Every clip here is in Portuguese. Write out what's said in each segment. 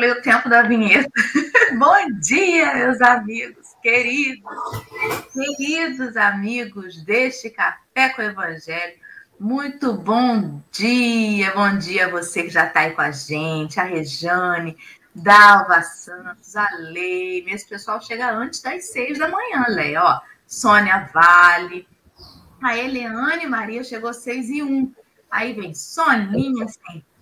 calculei o tempo da vinheta. Bom dia, meus amigos, queridos, queridos amigos deste Café com o Evangelho. Muito bom dia, bom dia a você que já está aí com a gente, a Rejane, Dalva Santos, a Lei. Esse pessoal chega antes das seis da manhã, Lei, ó. Sônia Vale, a Eliane Maria chegou seis e um. Aí vem Soninha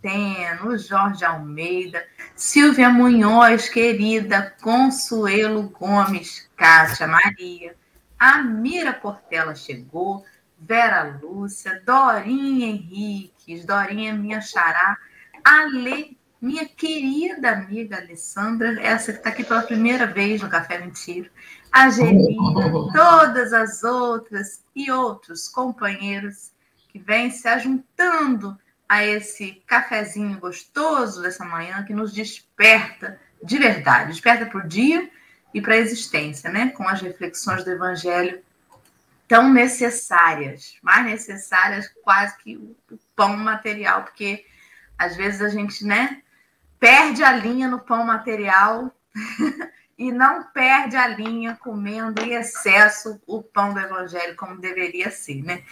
Centeno, Jorge Almeida, Silvia Munhoz, querida, Consuelo Gomes, Kátia Maria, Amira Portela chegou, Vera Lúcia, Dorinha Henriques, Dorinha minha xará, Ale, minha querida amiga Alessandra, essa que está aqui pela primeira vez no Café Mentira, a Gelina, todas as outras e outros companheiros que vêm se ajuntando a esse cafezinho gostoso dessa manhã que nos desperta de verdade, desperta para o dia e para a existência, né? Com as reflexões do Evangelho tão necessárias, mais necessárias quase que o pão material, porque às vezes a gente, né, perde a linha no pão material e não perde a linha comendo em excesso o pão do evangelho como deveria ser, né?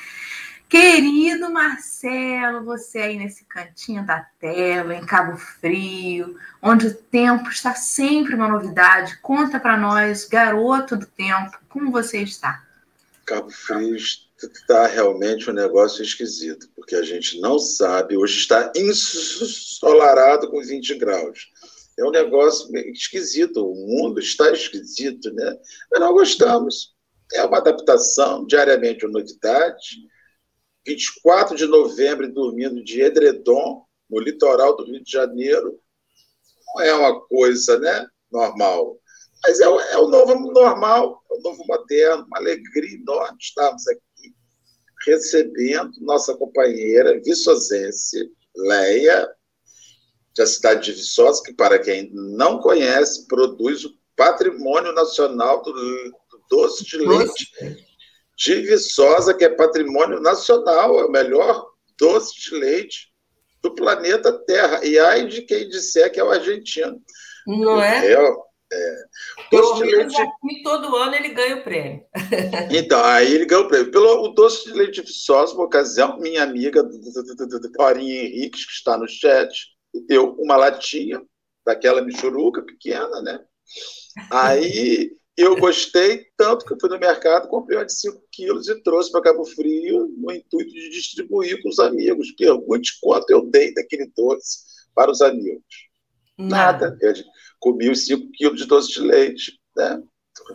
Querido Marcelo, você aí nesse cantinho da tela, em Cabo Frio, onde o tempo está sempre uma novidade, conta para nós, garoto do tempo, como você está? Cabo Frio está realmente um negócio esquisito, porque a gente não sabe, hoje está ensolarado com 20 graus é um negócio esquisito. O mundo está esquisito, né? Mas nós gostamos. É uma adaptação, diariamente novidade. 24 de novembro, dormindo de edredom, no litoral do Rio de Janeiro. Não é uma coisa né, normal. Mas é o, é o novo normal, é o novo moderno, uma alegria enorme estarmos aqui recebendo nossa companheira viçosense, Leia, da cidade de Viçosa, que, para quem não conhece, produz o patrimônio nacional do, do doce de leite de Viçosa, que é patrimônio nacional, é o melhor doce de leite do planeta Terra. E ai de quem disser que é o argentino. Não é? é, é. Doce de leite... aqui, todo ano ele ganha o prêmio. Então, aí ele ganha o prêmio. Pelo o doce de leite de Viçosa, uma ocasião, minha amiga Dorinha Henriques, que está no chat, deu uma latinha daquela michuruca pequena, né? Aí eu gostei tanto que eu fui no mercado, comprei uma de 5 quilos e trouxe para Cabo Frio no intuito de distribuir com os amigos. Pergunte quanto eu dei daquele doce para os amigos. Nada. Nada. Eu comi os 5 quilos de doce de leite. Né?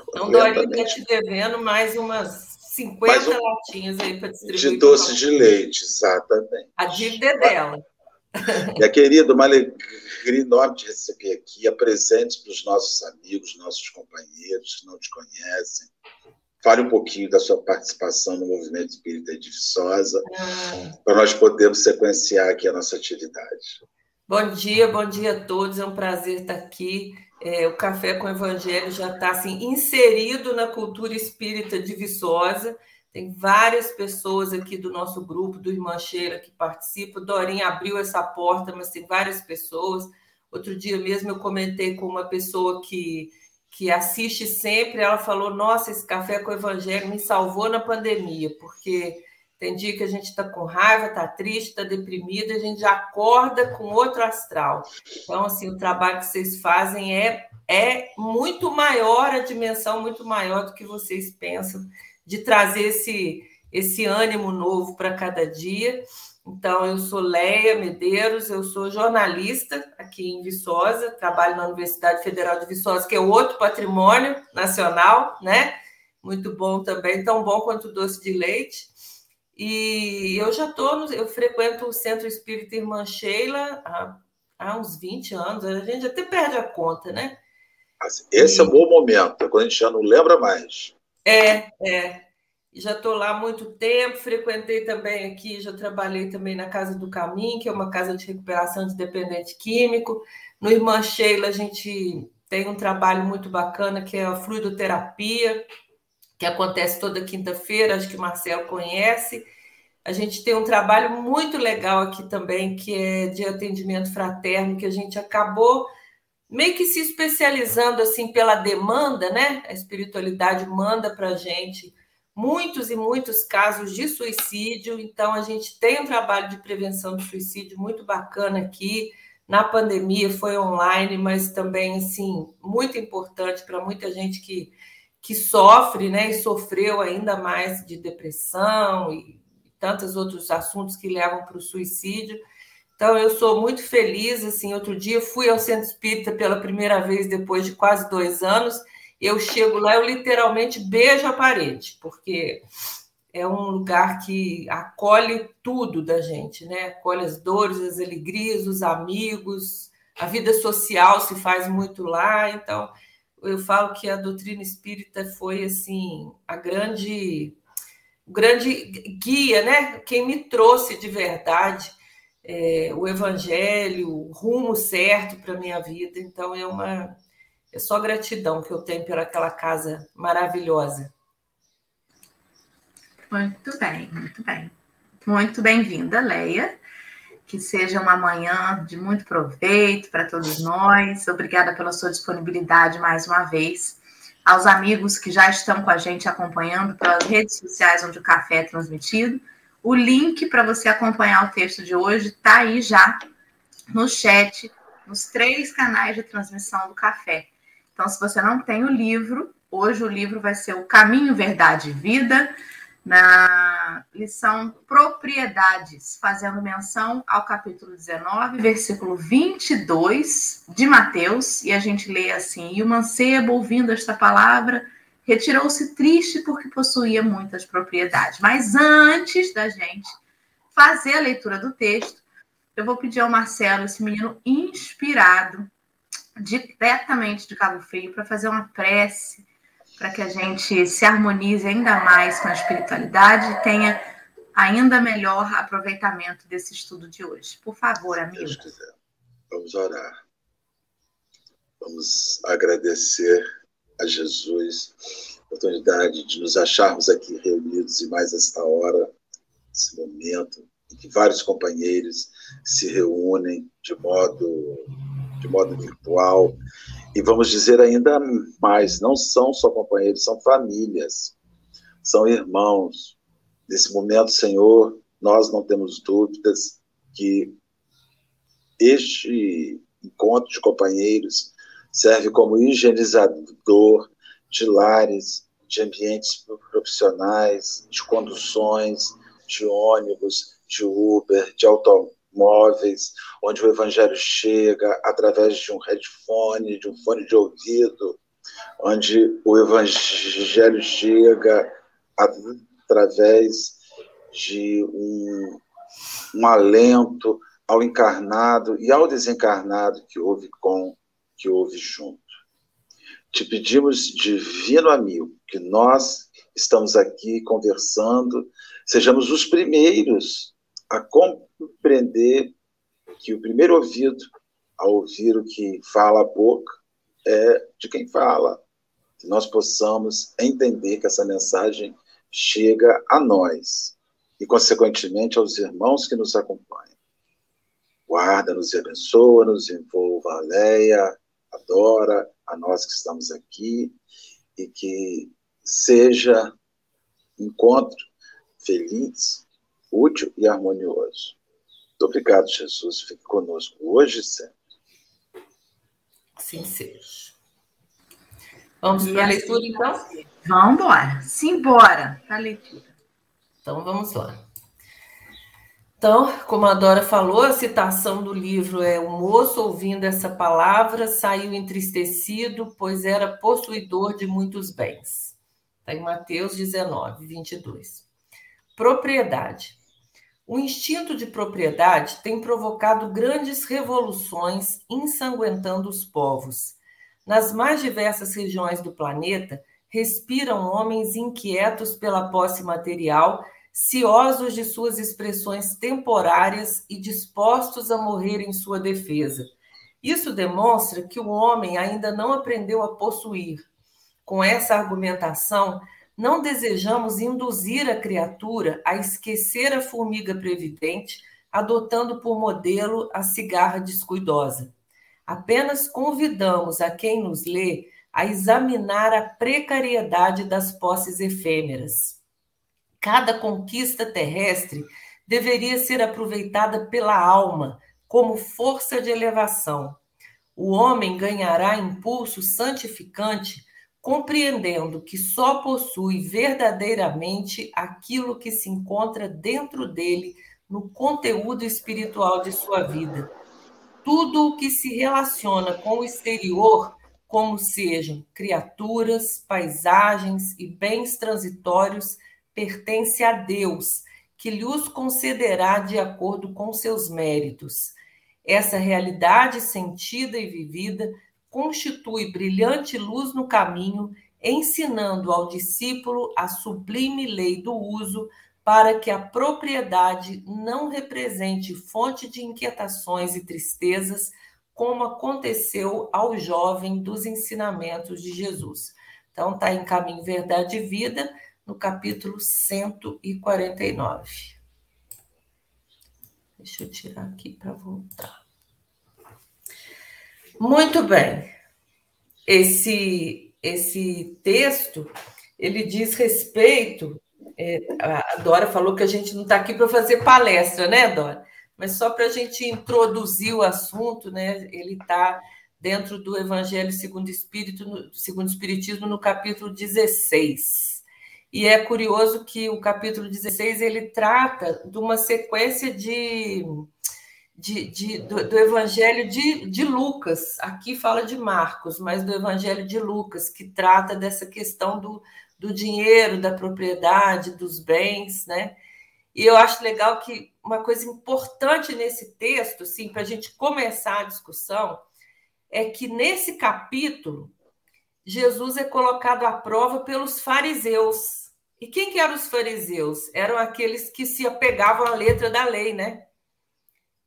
Então, Dorinha está te devendo mais umas 50 mais um... latinhas aí para distribuir. De doce de leite, exatamente. A dívida é dela. Minha querida, uma alegria enorme te receber aqui. Apresente para os nossos amigos, nossos companheiros que não te conhecem. Fale um pouquinho da sua participação no movimento espírita de Viçosa, ah. para nós podermos sequenciar aqui a nossa atividade. Bom dia, bom dia a todos. É um prazer estar aqui. É, o Café com o Evangelho já está assim, inserido na cultura espírita de Viçosa. Tem várias pessoas aqui do nosso grupo, do Irmã Cheira, que participam. Dorinha abriu essa porta, mas tem várias pessoas. Outro dia mesmo eu comentei com uma pessoa que, que assiste sempre. Ela falou: Nossa, esse café com o Evangelho me salvou na pandemia, porque tem dia que a gente está com raiva, está triste, está deprimido, a gente acorda com outro astral. Então, assim, o trabalho que vocês fazem é, é muito maior, a dimensão muito maior do que vocês pensam de trazer esse, esse ânimo novo para cada dia. Então, eu sou Leia Medeiros, eu sou jornalista aqui em Viçosa, trabalho na Universidade Federal de Viçosa, que é outro patrimônio nacional, né? Muito bom também, tão bom quanto o doce de leite. E eu já estou, eu frequento o Centro Espírita Irmã Sheila há, há uns 20 anos, a gente até perde a conta, né? Esse e... é um bom momento, quando a gente já não lembra mais. É, é. Já estou lá há muito tempo, frequentei também aqui, já trabalhei também na Casa do Caminho, que é uma casa de recuperação de dependente químico. No Irmã Sheila, a gente tem um trabalho muito bacana, que é a fluidoterapia, que acontece toda quinta-feira, acho que o Marcelo conhece. A gente tem um trabalho muito legal aqui também, que é de atendimento fraterno, que a gente acabou meio que se especializando assim pela demanda, né? A espiritualidade manda para a gente muitos e muitos casos de suicídio, então a gente tem um trabalho de prevenção do suicídio muito bacana aqui. Na pandemia foi online, mas também assim muito importante para muita gente que, que sofre, né? E sofreu ainda mais de depressão e tantos outros assuntos que levam para o suicídio. Então, eu sou muito feliz. Assim, outro dia fui ao Centro Espírita pela primeira vez depois de quase dois anos. Eu chego lá, eu literalmente beijo a parede, porque é um lugar que acolhe tudo da gente, né? Acolhe as dores, as alegrias, os amigos, a vida social se faz muito lá. Então, eu falo que a doutrina espírita foi assim a grande, grande guia, né? Quem me trouxe de verdade é, o evangelho, o rumo certo para minha vida. Então é uma é só gratidão que eu tenho por aquela casa maravilhosa. Muito bem, muito bem. Muito bem-vinda, Leia. Que seja uma manhã de muito proveito para todos nós. Obrigada pela sua disponibilidade mais uma vez. Aos amigos que já estão com a gente acompanhando pelas redes sociais onde o café é transmitido. O link para você acompanhar o texto de hoje está aí já no chat, nos três canais de transmissão do café. Então, se você não tem o livro, hoje o livro vai ser O Caminho, Verdade e Vida, na lição Propriedades, fazendo menção ao capítulo 19, versículo 22 de Mateus, e a gente lê assim: E o mancebo, ouvindo esta palavra, retirou-se triste porque possuía muitas propriedades. Mas antes da gente fazer a leitura do texto, eu vou pedir ao Marcelo, esse menino inspirado, diretamente de Cabo Frio, para fazer uma prece, para que a gente se harmonize ainda mais com a espiritualidade e tenha ainda melhor aproveitamento desse estudo de hoje. Por favor, amigo. Deus quiser. Vamos orar. Vamos agradecer a Jesus, a oportunidade de nos acharmos aqui reunidos e mais esta hora, esse momento, em que vários companheiros se reúnem de modo, de modo virtual. E vamos dizer ainda mais: não são só companheiros, são famílias, são irmãos. Nesse momento, Senhor, nós não temos dúvidas que este encontro de companheiros serve como higienizador de lares, de ambientes profissionais, de conduções, de ônibus, de Uber, de automóveis, onde o evangelho chega através de um headphone, de um fone de ouvido, onde o evangelho chega através de um, um alento ao encarnado e ao desencarnado que houve com que houve junto. Te pedimos, divino amigo, que nós estamos aqui conversando, sejamos os primeiros a compreender que o primeiro ouvido a ouvir o que fala a boca é de quem fala. Que nós possamos entender que essa mensagem chega a nós e, consequentemente, aos irmãos que nos acompanham. Guarda-nos e abençoa-nos, envolva a Leia, adora, a nós que estamos aqui, e que seja um encontro feliz, útil e harmonioso. Muito obrigado, Jesus. Fique conosco hoje e sempre. Assim seja. Vamos para a leitura, então? Vamos embora. Simbora para a leitura. Então, vamos lá. Então, como a Dora falou, a citação do livro é: O moço, ouvindo essa palavra, saiu entristecido, pois era possuidor de muitos bens. Está em Mateus 19, 22. Propriedade. O instinto de propriedade tem provocado grandes revoluções, ensanguentando os povos. Nas mais diversas regiões do planeta, respiram homens inquietos pela posse material ciosos de suas expressões temporárias e dispostos a morrer em sua defesa. Isso demonstra que o homem ainda não aprendeu a possuir. Com essa argumentação, não desejamos induzir a criatura a esquecer a formiga previdente, adotando por modelo a cigarra descuidosa. Apenas convidamos a quem nos lê a examinar a precariedade das posses efêmeras. Cada conquista terrestre deveria ser aproveitada pela alma como força de elevação. O homem ganhará impulso santificante compreendendo que só possui verdadeiramente aquilo que se encontra dentro dele no conteúdo espiritual de sua vida. Tudo o que se relaciona com o exterior, como sejam criaturas, paisagens e bens transitórios, pertence a Deus, que lhe os concederá de acordo com seus méritos. Essa realidade sentida e vivida constitui brilhante luz no caminho, ensinando ao discípulo a sublime lei do uso para que a propriedade não represente fonte de inquietações e tristezas, como aconteceu ao jovem dos ensinamentos de Jesus. Então, está em Caminho, Verdade e Vida, no capítulo 149. Deixa eu tirar aqui para voltar. Muito bem. Esse, esse texto, ele diz respeito. É, a Dora falou que a gente não está aqui para fazer palestra, né, Dora? Mas só para a gente introduzir o assunto, né? Ele está dentro do Evangelho segundo Espírito, segundo Espiritismo, no capítulo 16. E é curioso que o capítulo 16 ele trata de uma sequência de de, de do, do, Evangelho de, de Lucas. Aqui fala de Marcos, mas do Evangelho de Lucas, que trata dessa questão do, do dinheiro, da propriedade, dos bens, né? E eu acho legal que uma coisa importante nesse texto, assim, para a gente começar a discussão, é que nesse capítulo Jesus é colocado à prova pelos fariseus. E quem que eram os fariseus? Eram aqueles que se apegavam à letra da lei, né?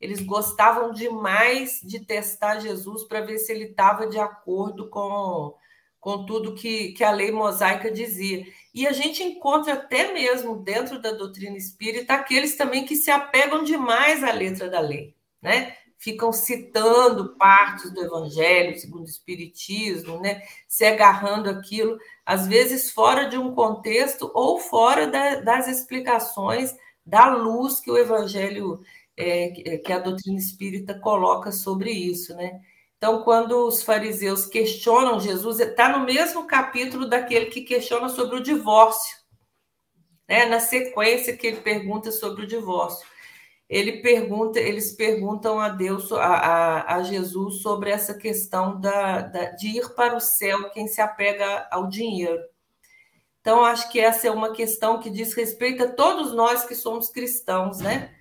eles gostavam demais de testar Jesus para ver se ele estava de acordo com, com tudo que, que a lei mosaica dizia. E a gente encontra até mesmo dentro da doutrina espírita aqueles também que se apegam demais à letra da lei, né? Ficam citando partes do evangelho, segundo o espiritismo, né? Se agarrando aquilo, às vezes fora de um contexto ou fora da, das explicações da luz que o evangelho é, que a doutrina espírita coloca sobre isso, né? Então, quando os fariseus questionam Jesus, está no mesmo capítulo daquele que questiona sobre o divórcio, né? Na sequência que ele pergunta sobre o divórcio, ele pergunta, eles perguntam a Deus, a, a, Jesus, sobre essa questão da, da, de ir para o céu quem se apega ao dinheiro. Então, acho que essa é uma questão que diz respeito a todos nós que somos cristãos, né?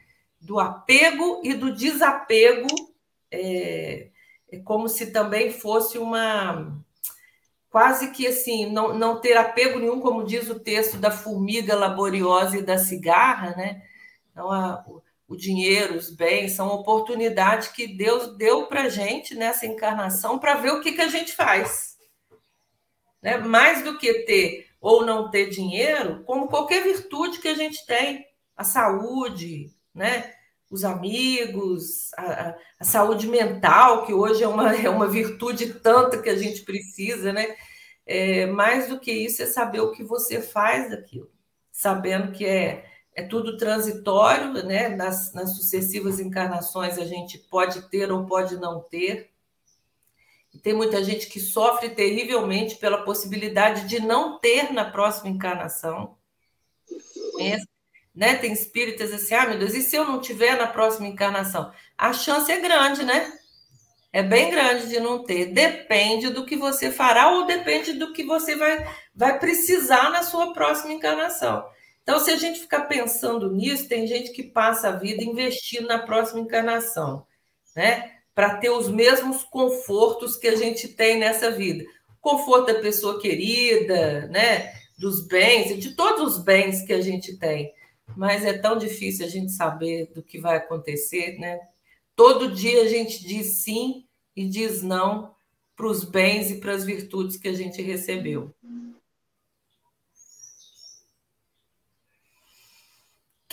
do apego e do desapego, é, é como se também fosse uma quase que assim, não, não ter apego nenhum, como diz o texto da formiga laboriosa e da cigarra, né? Então, a, o, o, dinheiro, os bens, são oportunidades que Deus deu para a gente nessa encarnação para ver o que, que a gente faz. Né? Mais do que ter ou não ter dinheiro, como qualquer virtude que a gente tem, a saúde, né? Os amigos, a, a, saúde mental, que hoje é uma, é uma virtude tanta que a gente precisa, né? É, mais do que isso é saber o que você faz daquilo, sabendo que é, é tudo transitório, né? Nas, nas sucessivas encarnações a gente pode ter ou pode não ter. E tem muita gente que sofre terrivelmente pela possibilidade de não ter na próxima encarnação. Né? Tem espíritas assim, ah, meu Deus, e se eu não tiver na próxima encarnação? A chance é grande, né? É bem grande de não ter. Depende do que você fará ou depende do que você vai, vai precisar na sua próxima encarnação. Então, se a gente ficar pensando nisso, tem gente que passa a vida investindo na próxima encarnação, né? Para ter os mesmos confortos que a gente tem nessa vida. Conforto da pessoa querida, né? Dos bens, de todos os bens que a gente tem mas é tão difícil a gente saber do que vai acontecer, né? Todo dia a gente diz sim e diz não para os bens e para as virtudes que a gente recebeu.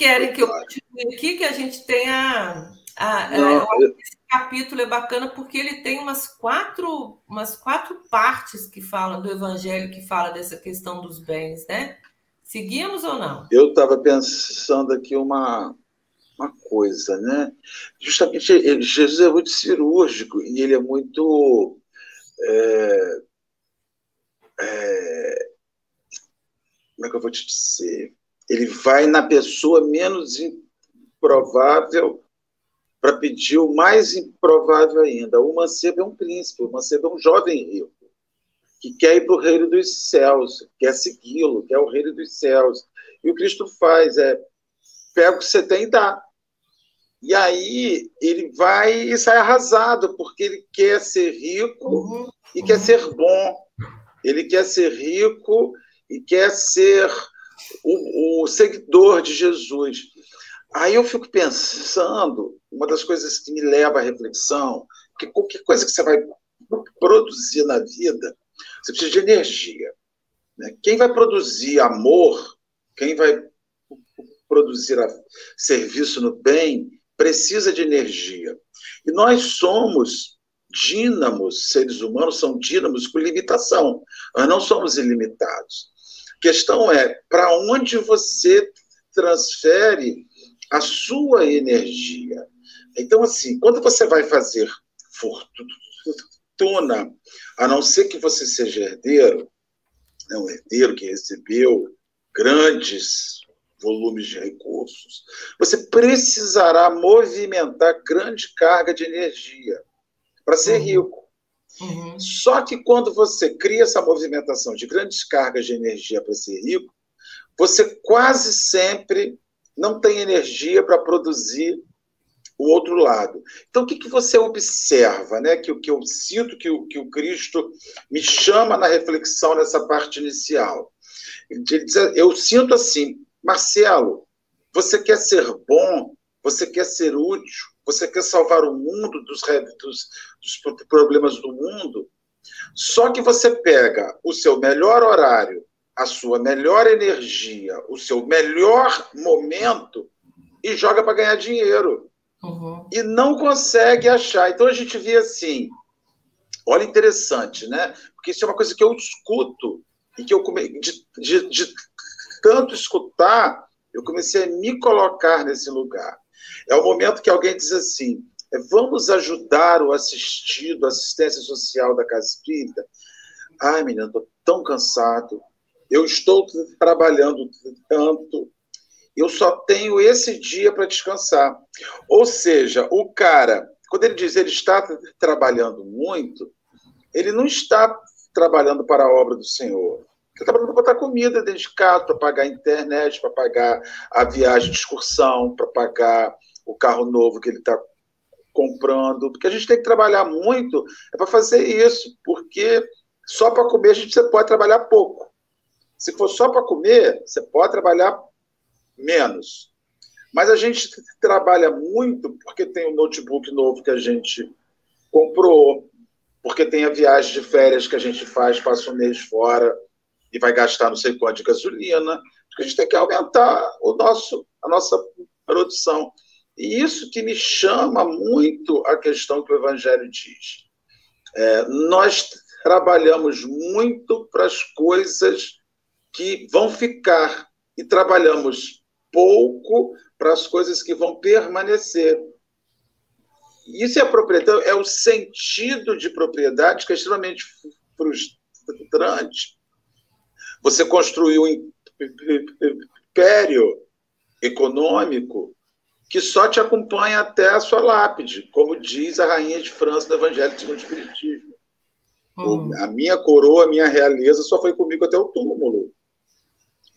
Querem que eu continue aqui, que a gente tenha. A, Não, a, eu... Esse capítulo é bacana porque ele tem umas quatro, umas quatro partes que falam do Evangelho, que fala dessa questão dos bens, né? Seguimos ou não? Eu estava pensando aqui uma, uma coisa, né? Justamente Jesus é muito cirúrgico e ele é muito. É, é, como é que eu vou te dizer? Ele vai na pessoa menos improvável para pedir o mais improvável ainda. O mancebo é um príncipe, o mancebo é um jovem rico, que quer ir para o reino dos céus, quer segui-lo, quer o reino dos céus. E o Cristo faz, é, pega o que você tem e dá. E aí ele vai e sai arrasado, porque ele quer ser rico uhum. e quer ser bom. Ele quer ser rico e quer ser o, o seguidor de Jesus. Aí eu fico pensando, uma das coisas que me leva à reflexão, que qualquer coisa que você vai produzir na vida, você precisa de energia. Né? Quem vai produzir amor, quem vai produzir serviço no bem, precisa de energia. E nós somos dínamos, seres humanos são dínamos com limitação. Nós não somos ilimitados. Questão é para onde você transfere a sua energia. Então, assim, quando você vai fazer fortuna, a não ser que você seja herdeiro, né, um herdeiro que recebeu grandes volumes de recursos, você precisará movimentar grande carga de energia para ser uhum. rico. Uhum. Só que quando você cria essa movimentação de grandes cargas de energia para ser rico, você quase sempre não tem energia para produzir o outro lado. Então, o que, que você observa, né? Que o que eu sinto que o, que o Cristo me chama na reflexão nessa parte inicial. Ele diz, eu sinto assim, Marcelo, você quer ser bom, você quer ser útil, você quer salvar o mundo dos, dos, dos problemas do mundo, só que você pega o seu melhor horário, a sua melhor energia, o seu melhor momento e joga para ganhar dinheiro. Uhum. E não consegue achar. Então a gente vê assim. Olha, interessante, né? Porque isso é uma coisa que eu escuto e que eu come... de, de, de tanto escutar, eu comecei a me colocar nesse lugar. É o momento que alguém diz assim: vamos ajudar o assistido, assistência social da Casa Espírita. Ai, menina, estou tão cansado. Eu estou trabalhando tanto. Eu só tenho esse dia para descansar. Ou seja, o cara, quando ele diz ele está trabalhando muito, ele não está trabalhando para a obra do Senhor. Ele está para botar comida dentro de casa, para pagar a internet, para pagar a viagem de excursão, para pagar o carro novo que ele está comprando, porque a gente tem que trabalhar muito é para fazer isso, porque só para comer a gente você pode trabalhar pouco. Se for só para comer, você pode trabalhar menos. Mas a gente trabalha muito porque tem o um notebook novo que a gente comprou, porque tem a viagem de férias que a gente faz, passa um mês fora e vai gastar não sei quanto de gasolina, a gente tem que aumentar o nosso, a nossa produção. E isso que me chama muito a questão que o Evangelho diz. É, nós trabalhamos muito para as coisas que vão ficar e trabalhamos pouco para as coisas que vão permanecer. Isso é propriedade, é o sentido de propriedade que é extremamente frustrante. Você construiu um império econômico que só te acompanha até a sua lápide, como diz a rainha de França do Evangelho segundo o Espiritismo. Hum. A minha coroa, a minha realeza só foi comigo até o túmulo.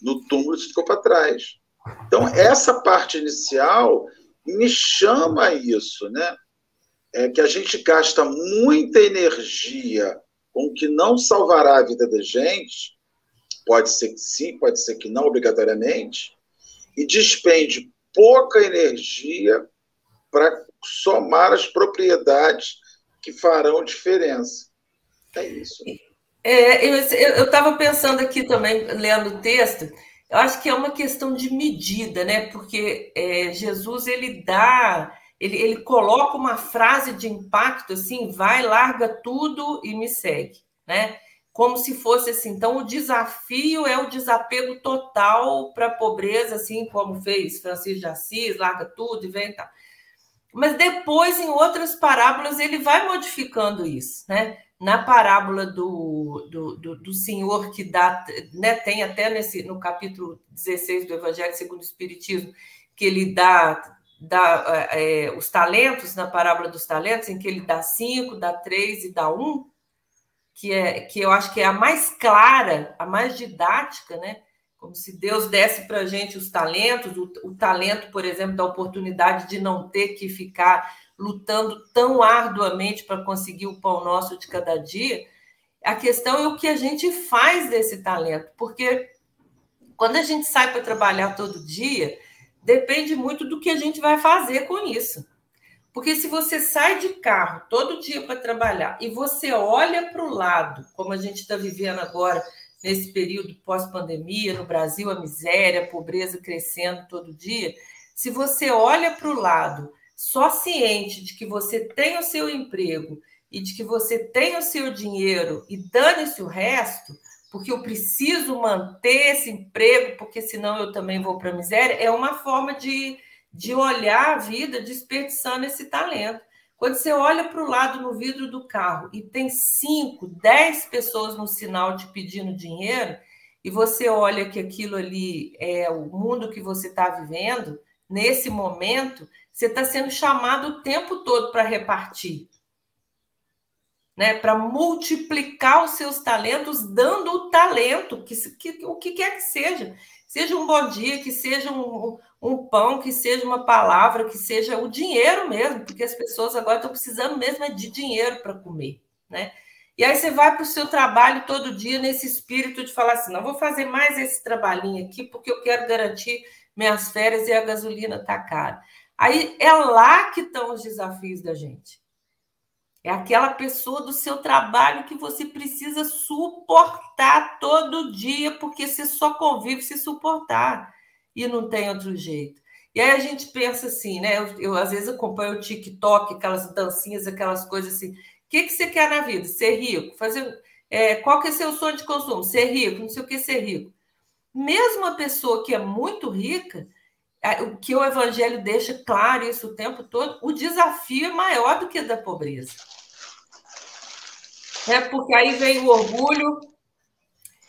No túmulo isso ficou para trás. Então, essa parte inicial me chama a isso, né? É que a gente gasta muita energia com o que não salvará a vida da gente, pode ser que sim, pode ser que não, obrigatoriamente, e despende pouca energia para somar as propriedades que farão diferença. É isso. É, eu estava pensando aqui também, lendo o texto, eu acho que é uma questão de medida, né? Porque é, Jesus ele dá, ele, ele coloca uma frase de impacto assim, vai, larga tudo e me segue, né? Como se fosse assim. Então, o desafio é o desapego total para a pobreza, assim como fez Francisco de Assis, larga tudo e vem e tal. Mas depois, em outras parábolas, ele vai modificando isso, né? Na parábola do, do, do, do Senhor que dá, né, tem até nesse, no capítulo 16 do Evangelho segundo o Espiritismo, que ele dá, dá é, os talentos, na parábola dos talentos, em que ele dá cinco, dá três e dá um, que, é, que eu acho que é a mais clara, a mais didática, né? como se Deus desse para a gente os talentos, o, o, talento, por exemplo, da oportunidade de não ter que ficar lutando tão arduamente para conseguir o pão nosso de cada dia. A questão é o que a gente faz desse talento, porque quando a gente sai para trabalhar todo dia, depende muito do que a gente vai fazer com isso. Porque se você sai de carro todo dia para trabalhar e você olha para o lado, como a gente está vivendo agora, nesse período pós-pandemia, no Brasil, a miséria, a pobreza crescendo todo dia, se você olha para o lado só ciente de que você tem o seu emprego e de que você tem o seu dinheiro e dane-se o resto, porque eu preciso manter esse emprego, porque senão eu também vou para a miséria, é uma forma de, de olhar a vida desperdiçando esse talento. Quando você olha para o lado no vidro do carro e tem cinco, dez pessoas no sinal te pedindo dinheiro, e você olha que aquilo ali é o mundo que você está vivendo, nesse momento, você está sendo chamado o tempo todo para repartir. Né, para multiplicar os seus talentos, dando o talento, que, que, o que quer que seja. Seja um bom dia, que seja um, um pão, que seja uma palavra, que seja o dinheiro mesmo, porque as pessoas agora estão precisando mesmo é de dinheiro para comer, né? E aí você vai para o seu trabalho todo dia nesse espírito de falar assim, não vou fazer mais esse trabalhinho aqui porque eu quero garantir minhas férias e a gasolina está cara. Aí é lá que estão os desafios da gente. É aquela pessoa do seu trabalho que você precisa suportar todo dia, porque você só convive se suportar e não tem outro jeito. E aí a gente pensa assim, né? Eu, eu às vezes acompanho o TikTok, aquelas dancinhas, aquelas coisas assim. O que, que você quer na vida? Ser rico? Fazer. É, qual que é seu sonho de consumo? Ser rico, não sei o que ser rico. Mesmo a pessoa que é muito rica, o que o evangelho deixa claro isso o tempo todo, o desafio é maior do que da pobreza. É porque aí vem o orgulho,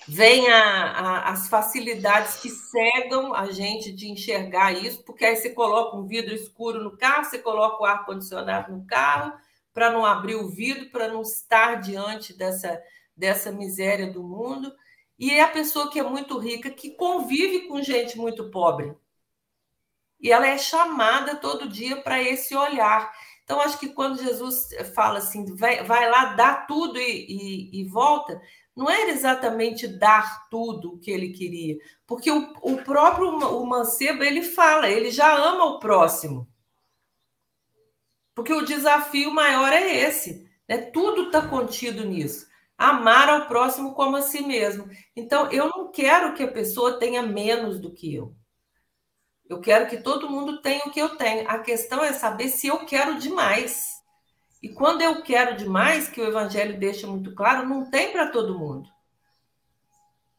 vem a, a, as facilidades que cegam a gente de enxergar isso, porque aí você coloca um vidro escuro no carro, você coloca o ar-condicionado no carro, para não abrir o vidro, para não estar diante dessa, dessa miséria do mundo. E é a pessoa que é muito rica, que convive com gente muito pobre. E ela é chamada todo dia para esse olhar. Então, acho que quando Jesus fala assim, vai, vai lá, dá tudo e, e, e, volta, não era exatamente dar tudo o que ele queria, porque o, o próprio o mancebo ele fala, ele já ama o próximo. Porque o desafio maior é esse, né? Tudo está contido nisso. Amar ao próximo como a si mesmo. Então, eu não quero que a pessoa tenha menos do que eu. Eu quero que todo mundo tenha o que eu tenho. A questão é saber se eu quero demais. E quando eu quero demais, que o Evangelho deixa muito claro, não tem para todo mundo.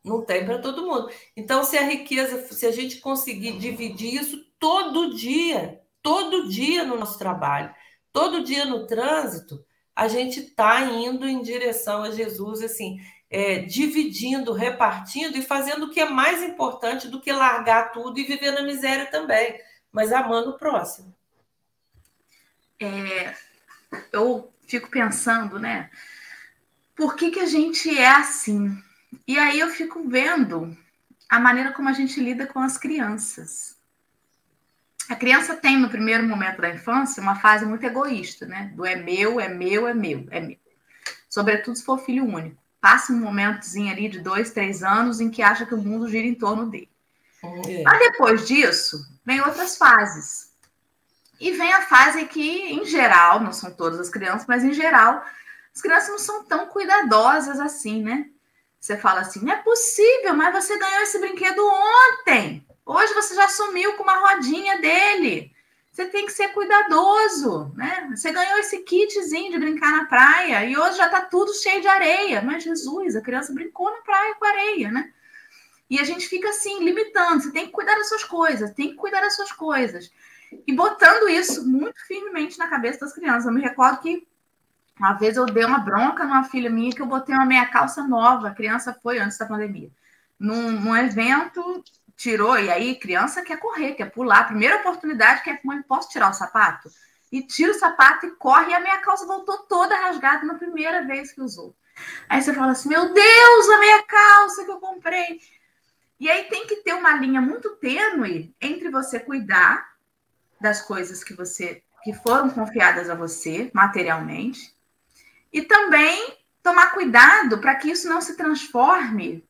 Não tem para todo mundo. Então, se a riqueza, se a gente conseguir dividir isso todo dia, todo dia no nosso trabalho, todo dia no trânsito, a gente está indo em direção a Jesus, assim, é, dividindo, repartindo e fazendo o que é mais importante do que largar tudo e viver na miséria também, mas amando o próximo. É, eu fico pensando, né? Por que, que a gente é assim? E aí eu fico vendo a maneira como a gente lida com as crianças. A criança tem, no primeiro momento da infância, uma fase muito egoísta, né? Do é meu, é meu, é meu, é meu. Sobretudo se for filho único passa um momentozinho ali de dois, três anos em que acha que o mundo gira em torno dele. É. Mas depois disso, vem outras fases. E vem a fase que, em geral, não são todas as crianças, mas em geral, as crianças não são tão cuidadosas assim, né? Você fala assim, não é possível, mas você ganhou esse brinquedo ontem. Hoje você já sumiu com uma rodinha dele. Você tem que ser cuidadoso, né? Você ganhou esse kitzinho de brincar na praia e hoje já está tudo cheio de areia. Mas Jesus, a criança brincou na praia com areia, né? E a gente fica assim, limitando. Você tem que cuidar das suas coisas, tem que cuidar das suas coisas. E botando isso muito firmemente na cabeça das crianças. Eu me recordo que uma vez eu dei uma bronca numa filha minha que eu botei uma meia calça nova. A criança foi antes da pandemia. Num, num evento, tirou, e aí criança quer correr, quer pular. Primeira oportunidade que é mãe, posso tirar o sapato? E tira o sapato e corre, e a minha calça voltou toda rasgada na primeira vez que usou. Aí você fala assim: Meu Deus, a minha calça que eu comprei. E aí tem que ter uma linha muito tênue entre você cuidar das coisas que você que foram confiadas a você materialmente e também tomar cuidado para que isso não se transforme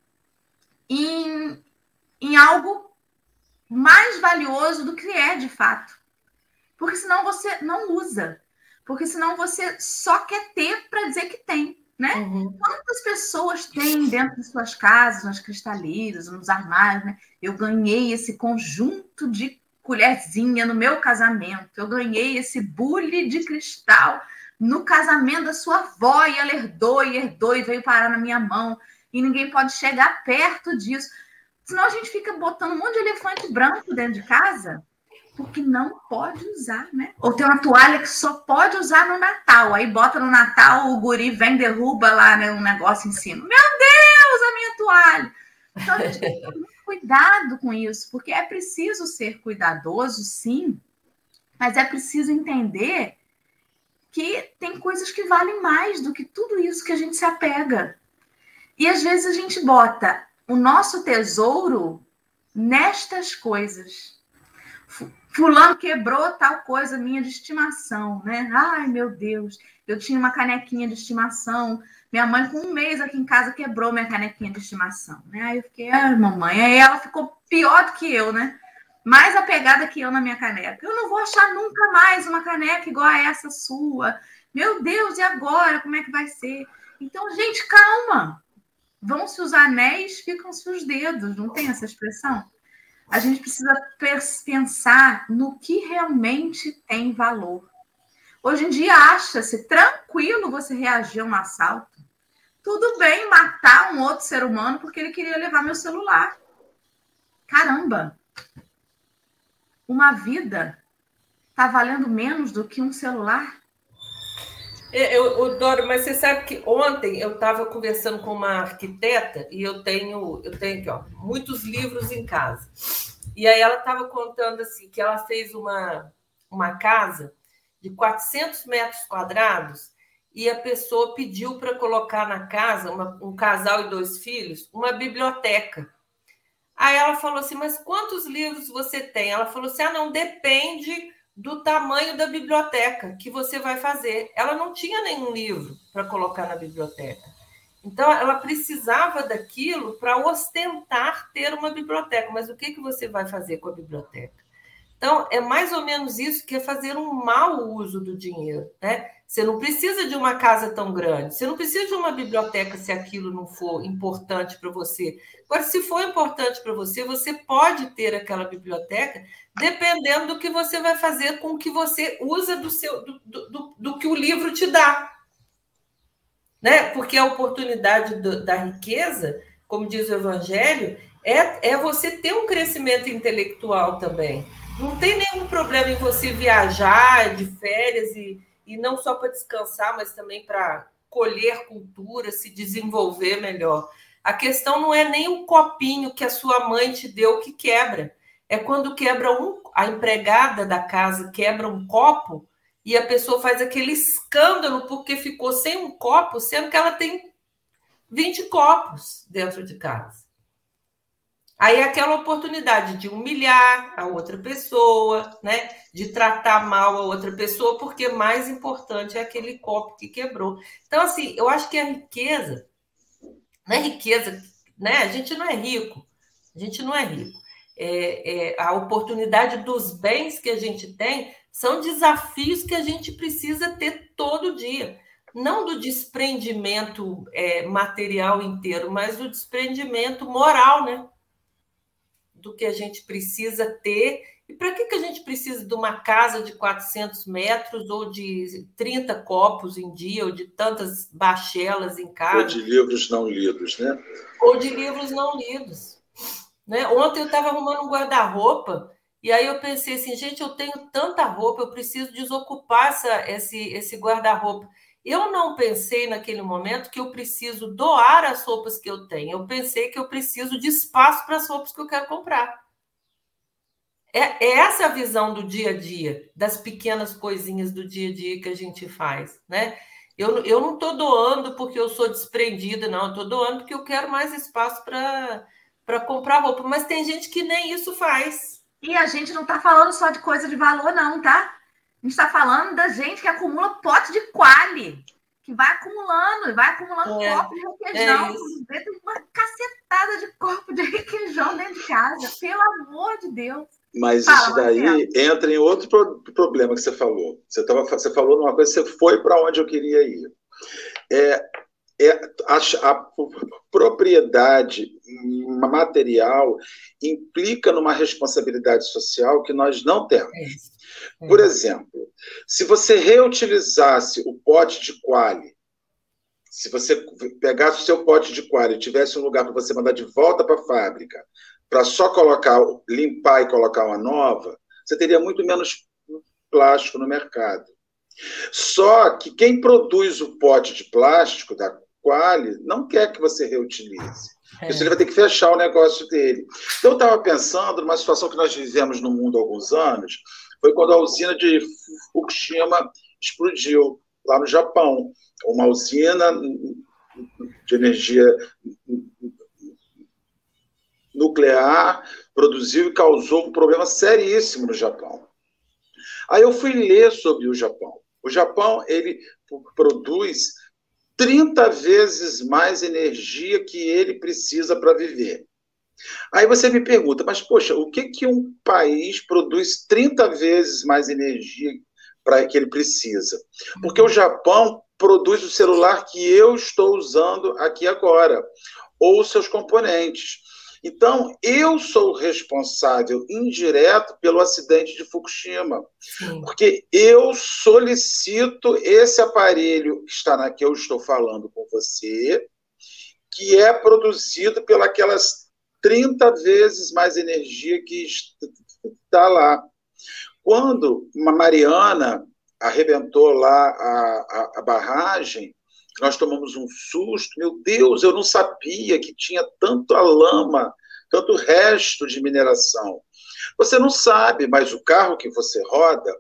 em, em algo mais valioso do que é de fato. Porque senão você não usa. Porque senão você só quer ter para dizer que tem. Né? Uhum. Quantas pessoas têm dentro de suas casas, nas cristalinas, nos armários? Né? Eu ganhei esse conjunto de colherzinha no meu casamento, eu ganhei esse bule de cristal no casamento da sua avó e ela herdou e herdou e veio parar na minha mão e ninguém pode chegar perto disso. Senão a gente fica botando um monte de elefante branco dentro de casa porque não pode usar, né? Ou tem uma toalha que só pode usar no Natal. Aí bota no Natal, o guri vem, derruba lá né, um negócio em cima. Meu Deus, a minha toalha! Então a gente tem que ter muito cuidado com isso, porque é preciso ser cuidadoso, sim, mas é preciso entender que tem coisas que valem mais do que tudo isso que a gente se apega. E às vezes a gente bota o nosso tesouro nestas coisas. Fulano quebrou tal coisa minha de estimação, né? Ai, meu Deus, eu tinha uma canequinha de estimação. Minha mãe, com um mês aqui em casa, quebrou minha canequinha de estimação, né? Aí eu fiquei, ai, mamãe. Aí ela ficou pior do que eu, né? Mais apegada que eu na minha caneca. Eu não vou achar nunca mais uma caneca igual a essa sua. Meu Deus, e agora? Como é que vai ser? Então, gente, calma. Vão-se os anéis, ficam-se os dedos. Não tem essa expressão? a gente precisa pensar no que realmente tem valor. Hoje em dia, acha-se tranquilo você reagir a um assalto. Tudo bem matar um outro ser humano porque ele queria levar meu celular. Caramba! Uma vida está valendo menos do que um celular? É, eu, eu, Doro, mas você sabe que ontem eu estava conversando com uma arquiteta e eu tenho, eu tenho aqui, ó, muitos livros em casa. E aí ela estava contando assim que ela fez uma, uma casa de 400 metros quadrados e a pessoa pediu para colocar na casa, uma, um casal e dois filhos, uma biblioteca. Aí ela falou assim: Mas quantos livros você tem? Ela falou assim: Ah, não, depende do tamanho da biblioteca que você vai fazer. Ela não tinha nenhum livro para colocar na biblioteca. Então, ela precisava daquilo para ostentar ter uma biblioteca. Mas o que, que você vai fazer com a biblioteca? Então, é mais ou menos isso que é fazer um mau uso do dinheiro. Né? Você não precisa de uma casa tão grande, você não precisa de uma biblioteca se aquilo não for importante para você. Agora, se for importante para você, você pode ter aquela biblioteca dependendo do que você vai fazer com o que você usa do, seu, do, do, do que o livro te dá. Né? Porque a oportunidade do, da riqueza, como diz o Evangelho, é, é você ter um crescimento intelectual também. Não tem nenhum problema em você viajar de férias e, e não só para descansar, mas também para colher cultura, se desenvolver melhor. A questão não é nem o copinho que a sua mãe te deu que quebra. É quando quebra um, a empregada da casa quebra um copo e a pessoa faz aquele escândalo porque ficou sem um copo, sendo que ela tem 20 copos dentro de casa. Aí aquela oportunidade de humilhar a outra pessoa, né? De tratar mal a outra pessoa, porque mais importante é aquele copo que quebrou. Então, assim, eu acho que a riqueza, não é riqueza, né? A gente não é rico, a gente não é rico. É, é, a oportunidade dos bens que a gente tem são desafios que a gente precisa ter todo dia. Não do desprendimento é, material inteiro, mas do desprendimento moral, né? Do que a gente precisa ter. E para que, que a gente precisa de uma casa de 400 metros ou de 30 copos em dia, ou de tantas bachelas em casa? Ou de livros não lidos, né? Ou de livros não lidos. Né? Ontem eu estava arrumando um guarda-roupa e aí eu pensei assim, gente, eu tenho tanta roupa, eu preciso desocupar essa, esse, esse guarda-roupa. Eu não pensei naquele momento que eu preciso doar as roupas que eu tenho. Eu pensei que eu preciso de espaço para as roupas que eu quero comprar. É, é essa a visão do dia a dia, das pequenas coisinhas do dia a dia que a gente faz, né? Eu, eu não estou doando porque eu sou desprendida, não. Estou doando porque eu quero mais espaço para comprar roupa. Mas tem gente que nem isso faz. E a gente não está falando só de coisa de valor, não, tá? A gente está falando da gente que acumula pote de quali, que vai acumulando, vai acumulando é, copo de requeijão. É tem uma cacetada de copo de requeijão dentro de casa, pelo amor de Deus. Mas Fala, isso daí Marcelo. entra em outro problema que você falou. Você, tava, você falou numa coisa, você foi para onde eu queria ir. É, é, a, a, propriedade material implica numa responsabilidade social que nós não temos. É é. Por exemplo, se você reutilizasse o pote de quali, se você pegasse o seu pote de quali e tivesse um lugar para você mandar de volta para a fábrica, para só colocar, limpar e colocar uma nova, você teria muito menos plástico no mercado. Só que quem produz o pote de plástico da Quali não quer que você reutilize. É. Isso ele vai ter que fechar o negócio dele. Então, eu estava pensando numa situação que nós vivemos no mundo há alguns anos, foi quando a usina de Fukushima explodiu lá no Japão. Uma usina de energia nuclear produziu e causou um problema seríssimo no Japão. Aí eu fui ler sobre o Japão. O Japão ele produz 30 vezes mais energia que ele precisa para viver. Aí você me pergunta, mas poxa, o que, que um país produz 30 vezes mais energia para que ele precisa? Porque o Japão produz o celular que eu estou usando aqui agora, ou seus componentes. Então, eu sou responsável indireto pelo acidente de Fukushima, Sim. porque eu solicito esse aparelho que está na que eu estou falando com você, que é produzido pelas 30 vezes mais energia que está lá. Quando uma Mariana arrebentou lá a, a, a barragem, nós tomamos um susto. Meu Deus, eu não sabia que tinha tanta lama, tanto resto de mineração. Você não sabe, mas o carro que você roda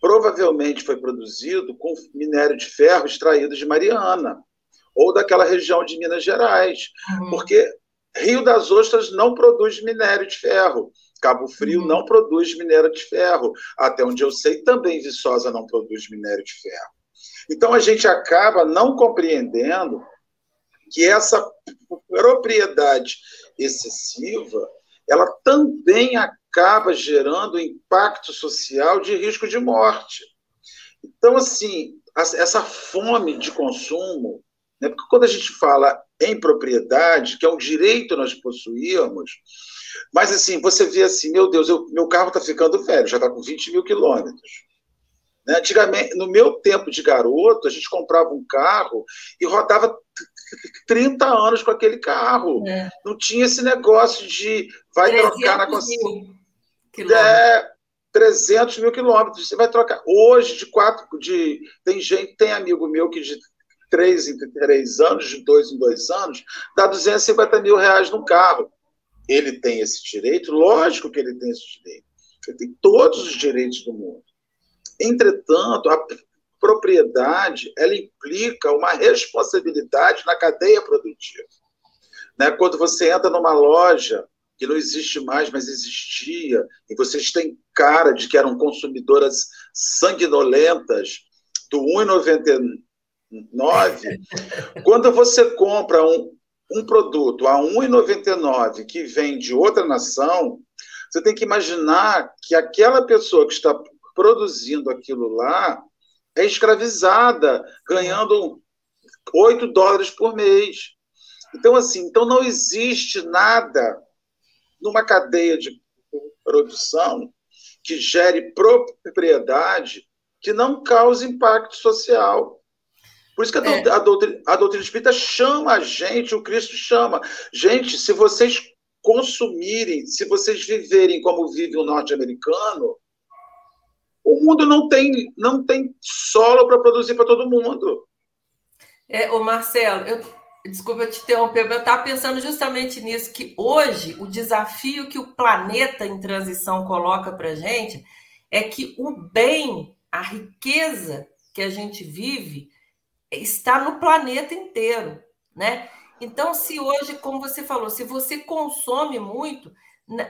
provavelmente foi produzido com minério de ferro extraído de Mariana ou daquela região de Minas Gerais, uhum. porque Rio das Ostras não produz minério de ferro. Cabo Frio uhum. não produz minério de ferro. Até onde eu sei, também Viçosa não produz minério de ferro. Então a gente acaba não compreendendo que essa propriedade excessiva, ela também acaba gerando impacto social de risco de morte. Então, assim, essa fome de consumo, né, porque quando a gente fala em propriedade, que é um direito nós possuímos, mas assim, você vê assim, meu Deus, eu, meu carro está ficando velho, já está com 20 mil quilômetros. Né? Antigamente, no meu tempo de garoto, a gente comprava um carro e rodava 30 anos com aquele carro. É. Não tinha esse negócio de vai trocar na concessionária. É, 300 mil quilômetros. Você vai trocar. Hoje, de quatro. De, tem gente, tem amigo meu que de três em três anos, de dois em dois anos, dá 250 mil reais no carro. Ele tem esse direito? Lógico que ele tem esse direito. Ele tem todos os direitos do mundo. Entretanto, a propriedade ela implica uma responsabilidade na cadeia produtiva. Né? Quando você entra numa loja que não existe mais, mas existia, e vocês têm cara de que eram consumidoras sanguinolentas do 1,99, quando você compra um, um produto a 1,99 que vem de outra nação, você tem que imaginar que aquela pessoa que está produzindo aquilo lá é escravizada, ganhando 8 dólares por mês. Então, assim, então não existe nada numa cadeia de produção que gere propriedade que não cause impacto social. Por isso que a, é. doutrina, a doutrina espírita chama a gente, o Cristo chama. Gente, se vocês consumirem, se vocês viverem como vive o norte-americano, o mundo não tem, não tem solo para produzir para todo mundo. É, o Marcelo, eu, desculpa te interromper, mas eu estava pensando justamente nisso, que hoje o desafio que o planeta em transição coloca para gente é que o bem, a riqueza que a gente vive, está no planeta inteiro, né? Então, se hoje, como você falou, se você consome muito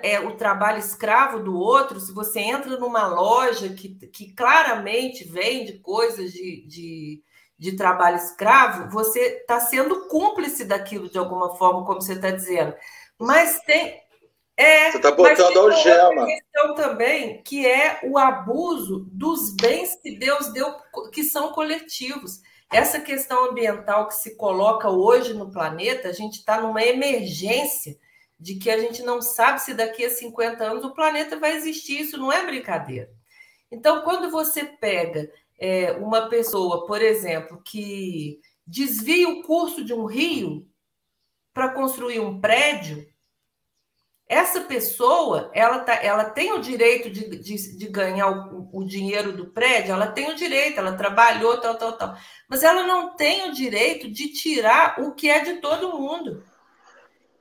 é, o trabalho escravo do outro, se você entra numa loja que, que claramente vende coisas de, de, de trabalho escravo, você está sendo cúmplice daquilo de alguma forma, como você está dizendo. Mas tem. É, você está botando algema. questão também, que é o abuso dos bens que Deus deu, que são coletivos. Essa questão ambiental que se coloca hoje no planeta, a gente está numa emergência de que a gente não sabe se daqui a 50 anos o planeta vai existir. Isso não é brincadeira. Então, quando você pega é, uma pessoa, por exemplo, que desvia o curso de um rio para construir um prédio, essa pessoa, ela, tá, ela tem o direito de, de, de ganhar o, o, dinheiro do prédio, ela tem o direito, ela trabalhou, tal, tal, tal. Mas ela não tem o direito de tirar o que é de todo mundo.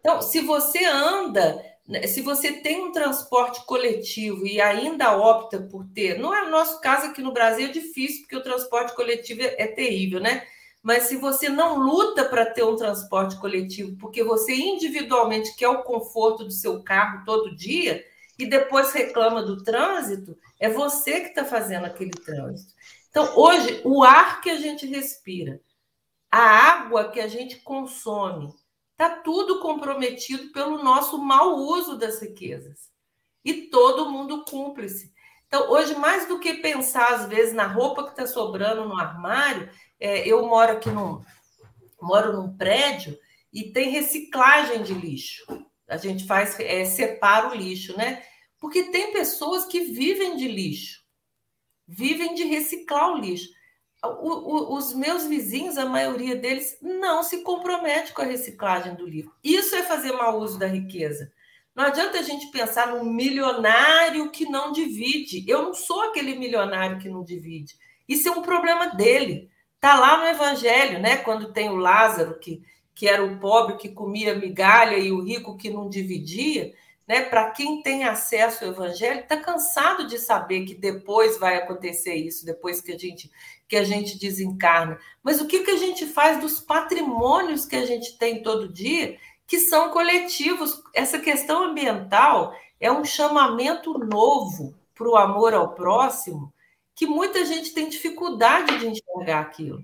Então, se você anda, né, se você tem um transporte coletivo e ainda opta por ter, não é o nosso caso aqui no Brasil, é difícil, porque o transporte coletivo é, é terrível, né? Mas se você não luta para ter um transporte coletivo, porque você individualmente quer o conforto do seu carro todo dia e depois reclama do trânsito, é você que está fazendo aquele trânsito. Então, hoje, o ar que a gente respira, a água que a gente consome, está tudo comprometido pelo nosso mau uso das riquezas. E todo mundo cúmplice. Então, hoje, mais do que pensar, às vezes, na roupa que está sobrando no armário, é, eu moro aqui num, moro num prédio e tem reciclagem de lixo. A gente faz, é, separa o lixo, né? Porque tem pessoas que vivem de lixo, vivem de reciclar o lixo. O, o, os meus vizinhos, a maioria deles, não se compromete com a reciclagem do lixo. Isso é fazer mau uso da riqueza. Não adianta a gente pensar no milionário que não divide. Eu não sou aquele milionário que não divide. Isso é um problema dele. Está lá no Evangelho, né? Quando tem o Lázaro, que, que era o pobre que comia migalha e o rico que não dividia. Né? Para quem tem acesso ao Evangelho, está cansado de saber que depois vai acontecer isso, depois que a gente que a gente desencarna. Mas o que, que a gente faz dos patrimônios que a gente tem todo dia, que são coletivos? Essa questão ambiental é um chamamento novo para o amor ao próximo, que muita gente tem dificuldade de enxergar aquilo.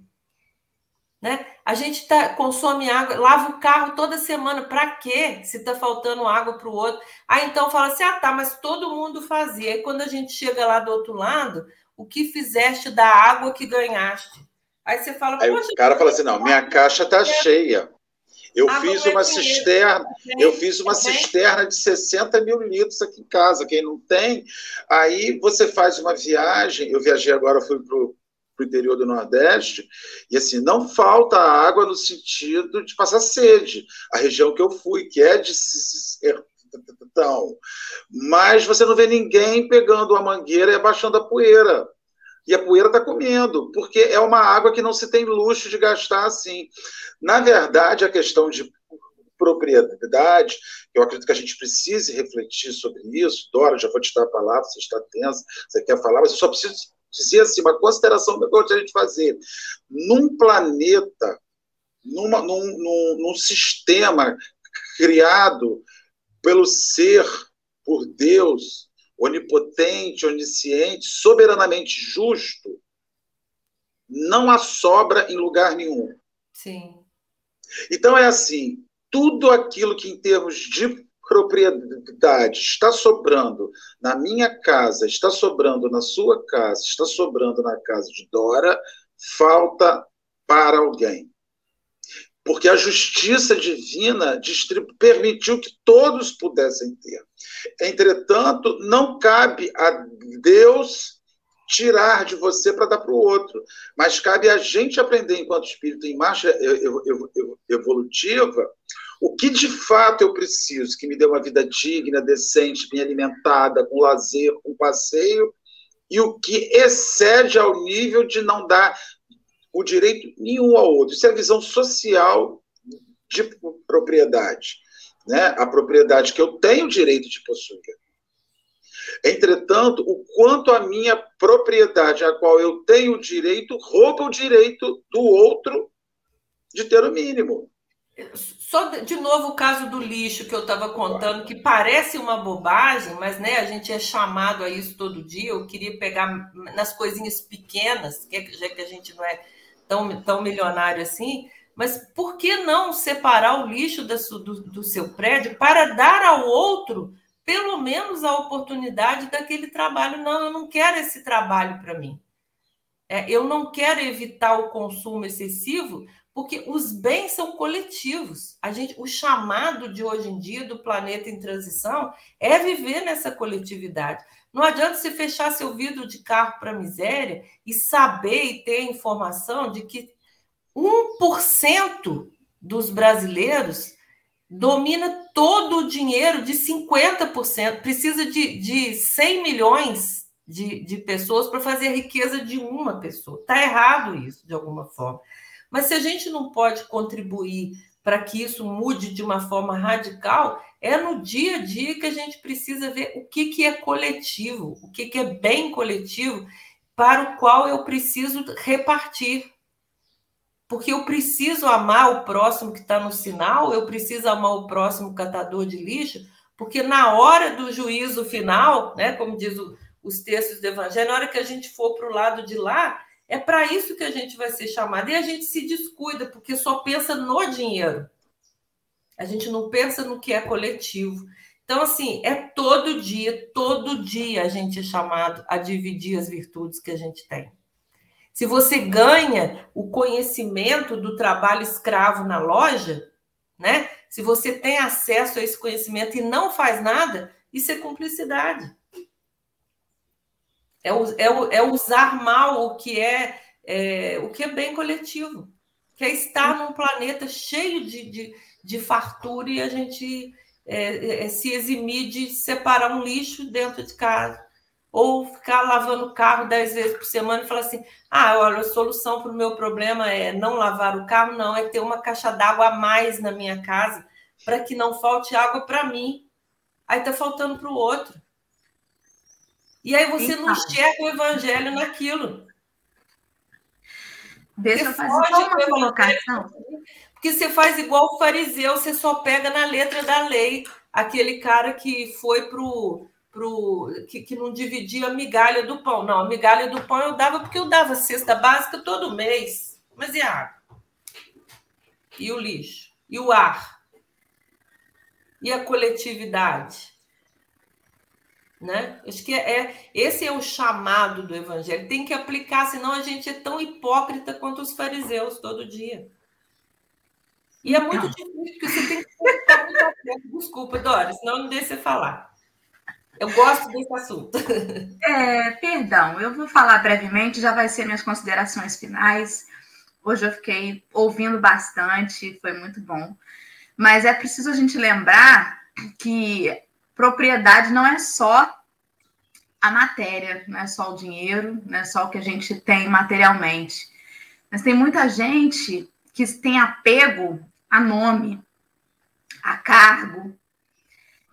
Né? A gente tá, consome água, lava o carro toda semana, para quê? Se está faltando água para o outro. Aí então fala assim: ah, tá, mas todo mundo fazia. Aí quando a gente chega lá do outro lado, o que fizeste da água que ganhaste? Aí você fala, Aí o cara fala assim: não, minha caixa está cheia. Eu fiz uma cisterna, eu fiz uma cisterna de 60 mil litros aqui em casa. Quem não tem, aí você faz uma viagem. Eu viajei agora, fui para o interior do Nordeste, e assim, não falta água no sentido de passar sede. A região que eu fui, que é de sertão. Mas você não vê ninguém pegando a mangueira e abaixando a poeira e a poeira está comendo, porque é uma água que não se tem luxo de gastar assim. Na verdade, a questão de propriedade, eu acredito que a gente precise refletir sobre isso. Dora, já vou te dar a palavra, você está tensa, você quer falar, mas eu só preciso dizer assim, uma consideração que eu gostaria de fazer. Num planeta, numa, num, num, num sistema criado pelo ser, por Deus, onipotente, onisciente, soberanamente justo, não há sobra em lugar nenhum. Sim. Então é assim, tudo aquilo que em termos de propriedade está sobrando na minha casa, está sobrando na sua casa, está sobrando na casa de Dora, falta para alguém. Porque a justiça divina permitiu que todos pudessem ter. Entretanto, não cabe a Deus tirar de você para dar para o outro, mas cabe a gente aprender, enquanto espírito em marcha evolutiva, o que de fato eu preciso, que me dê uma vida digna, decente, bem alimentada, com lazer, com passeio, e o que excede ao nível de não dar o direito nenhum ao outro. Isso é a visão social de propriedade. Né? A propriedade que eu tenho o direito de possuir. Entretanto, o quanto a minha propriedade, a qual eu tenho o direito, rouba o direito do outro de ter o mínimo. Só de novo o caso do lixo que eu estava contando, que parece uma bobagem, mas né, a gente é chamado a isso todo dia. Eu queria pegar nas coisinhas pequenas, já que a gente não é tão, tão milionário assim, mas por que não separar o lixo do, do seu prédio para dar ao outro pelo menos a oportunidade daquele trabalho? Não, eu não quero esse trabalho para mim. É, eu não quero evitar o consumo excessivo, porque os bens são coletivos. A gente, o chamado de hoje em dia do planeta em transição é viver nessa coletividade. Não adianta você fechar seu vidro de carro para miséria e saber e ter informação de que 1% dos brasileiros domina todo o dinheiro de 50%. Precisa de, de 100 milhões de, de pessoas para fazer a riqueza de uma pessoa. Está errado isso, de alguma forma. Mas se a gente não pode contribuir para que isso mude de uma forma radical, é no dia a dia que a gente precisa ver o que, que é coletivo, o que, que é bem coletivo, para o qual eu preciso repartir. Porque eu preciso amar o próximo que está no sinal, eu preciso amar o próximo catador de lixo, porque na hora do juízo final, né, como diz o, os textos do Evangelho, na hora que a gente for para o lado de lá, é para isso que a gente vai ser chamado. E a gente se descuida, porque só pensa no dinheiro. A gente não pensa no que é coletivo. Então, assim, é todo dia, todo dia a gente é chamado a dividir as virtudes que a gente tem. Se você ganha o conhecimento do trabalho escravo na loja, né? Se você tem acesso a esse conhecimento e não faz nada, isso é cumplicidade. É, é, é usar mal o que é, é, o que é bem coletivo, que é estar num planeta cheio de, de de fartura e a gente é, é, se eximir de separar um lixo dentro de casa. Ou ficar lavando o carro dez vezes por semana e falar assim: ah, olha, a solução para o meu problema é não lavar o carro, não, é ter uma caixa d'água a mais na minha casa para que não falte água para mim. Aí está faltando para o outro. E aí você não enxerga o evangelho naquilo. Deixa eu fazer uma colocação. Porque você faz igual o fariseu, você só pega na letra da lei. Aquele cara que foi pro. pro que, que não dividia a migalha do pão. Não, a migalha do pão eu dava porque eu dava cesta básica todo mês. Mas e a água? E o lixo? E o ar? E a coletividade? Né? Acho que é, é, esse é o chamado do evangelho. Tem que aplicar, senão a gente é tão hipócrita quanto os fariseus todo dia. E é muito difícil, porque você tem que estar muito atento. Desculpa, Doris, senão não deixa você falar. Eu gosto desse assunto. É, perdão, eu vou falar brevemente, já vai ser minhas considerações finais. Hoje eu fiquei ouvindo bastante, foi muito bom. Mas é preciso a gente lembrar que propriedade não é só a matéria, não é só o dinheiro, não é só o que a gente tem materialmente. Mas tem muita gente que tem apego a nome, a cargo.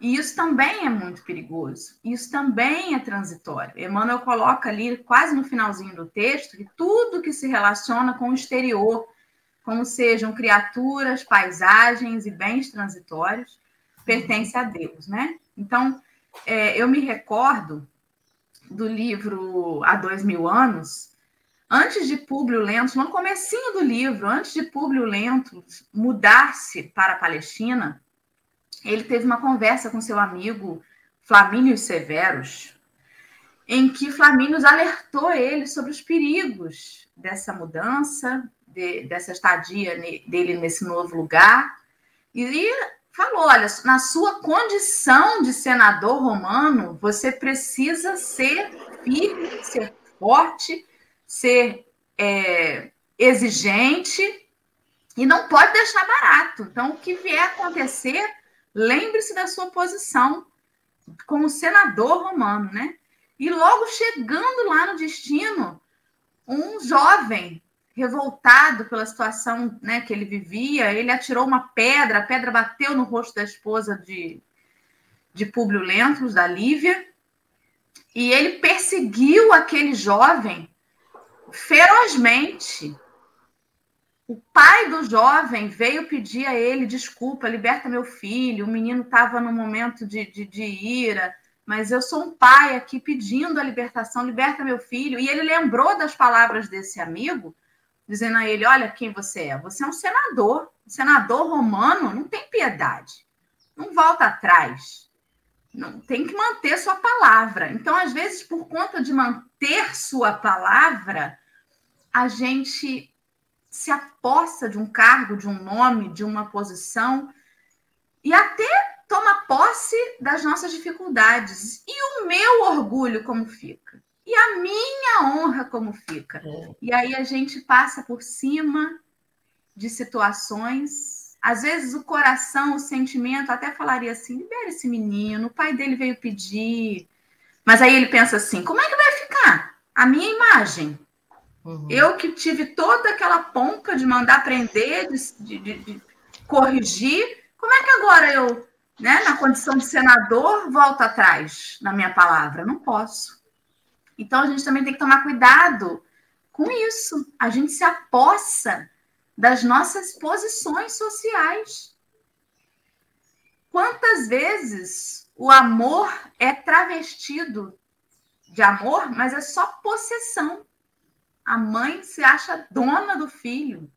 E isso também é muito perigoso. Isso também é transitório. Emmanuel coloca ali, quase no finalzinho do texto, que tudo que se relaciona com o exterior, como sejam criaturas, paisagens e bens transitórios, pertence a Deus, né? Então, é, eu me recordo do livro Há Dois Mil Anos, Antes de Públio Lentulus, no comecinho do livro, antes de Públio Lentulus mudar-se para a Palestina, ele teve uma conversa com seu amigo Flamínio Severus, em que Flamínio alertou ele sobre os perigos dessa mudança, de, dessa estadia dele nesse novo lugar e falou: olha, na sua condição de senador romano, você precisa ser firme, ser forte, ser é, exigente e não pode deixar barato. Então, o que vier acontecer, lembre-se da sua posição como senador romano, né? E logo chegando lá no destino, um jovem revoltado pela situação né, que ele vivia, ele atirou uma pedra, a pedra bateu no rosto da esposa de, de Públio Lentulus, da Lívia, e ele perseguiu aquele jovem ferozmente. O pai do jovem veio pedir a ele desculpa, liberta meu filho. O menino estava num momento de, de, de ira, mas eu sou um pai aqui pedindo a libertação, liberta meu filho. E ele lembrou das palavras desse amigo dizendo a ele: Olha quem você é, você é um senador. O senador romano não tem piedade, não volta atrás, não tem que manter sua palavra. Então, às vezes, por conta de manter sua palavra, a gente se aposta de um cargo, de um nome, de uma posição e até toma posse das nossas dificuldades. E o meu orgulho como fica? E a minha honra como fica? É. E aí a gente passa por cima de situações. Às vezes o coração, o sentimento até falaria assim: libera esse menino, o pai dele veio pedir. Mas aí ele pensa assim: como é que vai ficar? A minha imagem. Uhum. Eu que tive toda aquela pompa de mandar prender, de, de, de, corrigir, como é que agora eu, né, na condição de senador, volto atrás na minha palavra? Não posso. Então a gente também tem que tomar cuidado com isso. A gente se apossa das nossas posições sociais. Quantas vezes o amor é travestido de amor, mas é só possessão. A mãe se acha dona do filho.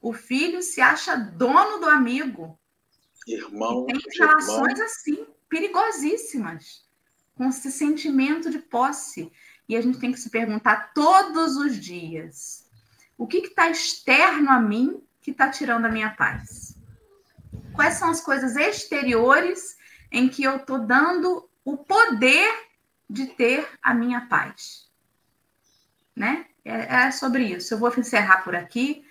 O filho se acha dono do amigo. Irmão. E tem relações irmão. assim, perigosíssimas com esse sentimento de posse. E a gente tem que se perguntar todos os dias: o que está externo a mim que está tirando a minha paz? Quais são as coisas exteriores em que eu estou dando o poder de ter a minha paz? Né? É, é sobre isso. Eu vou encerrar por aqui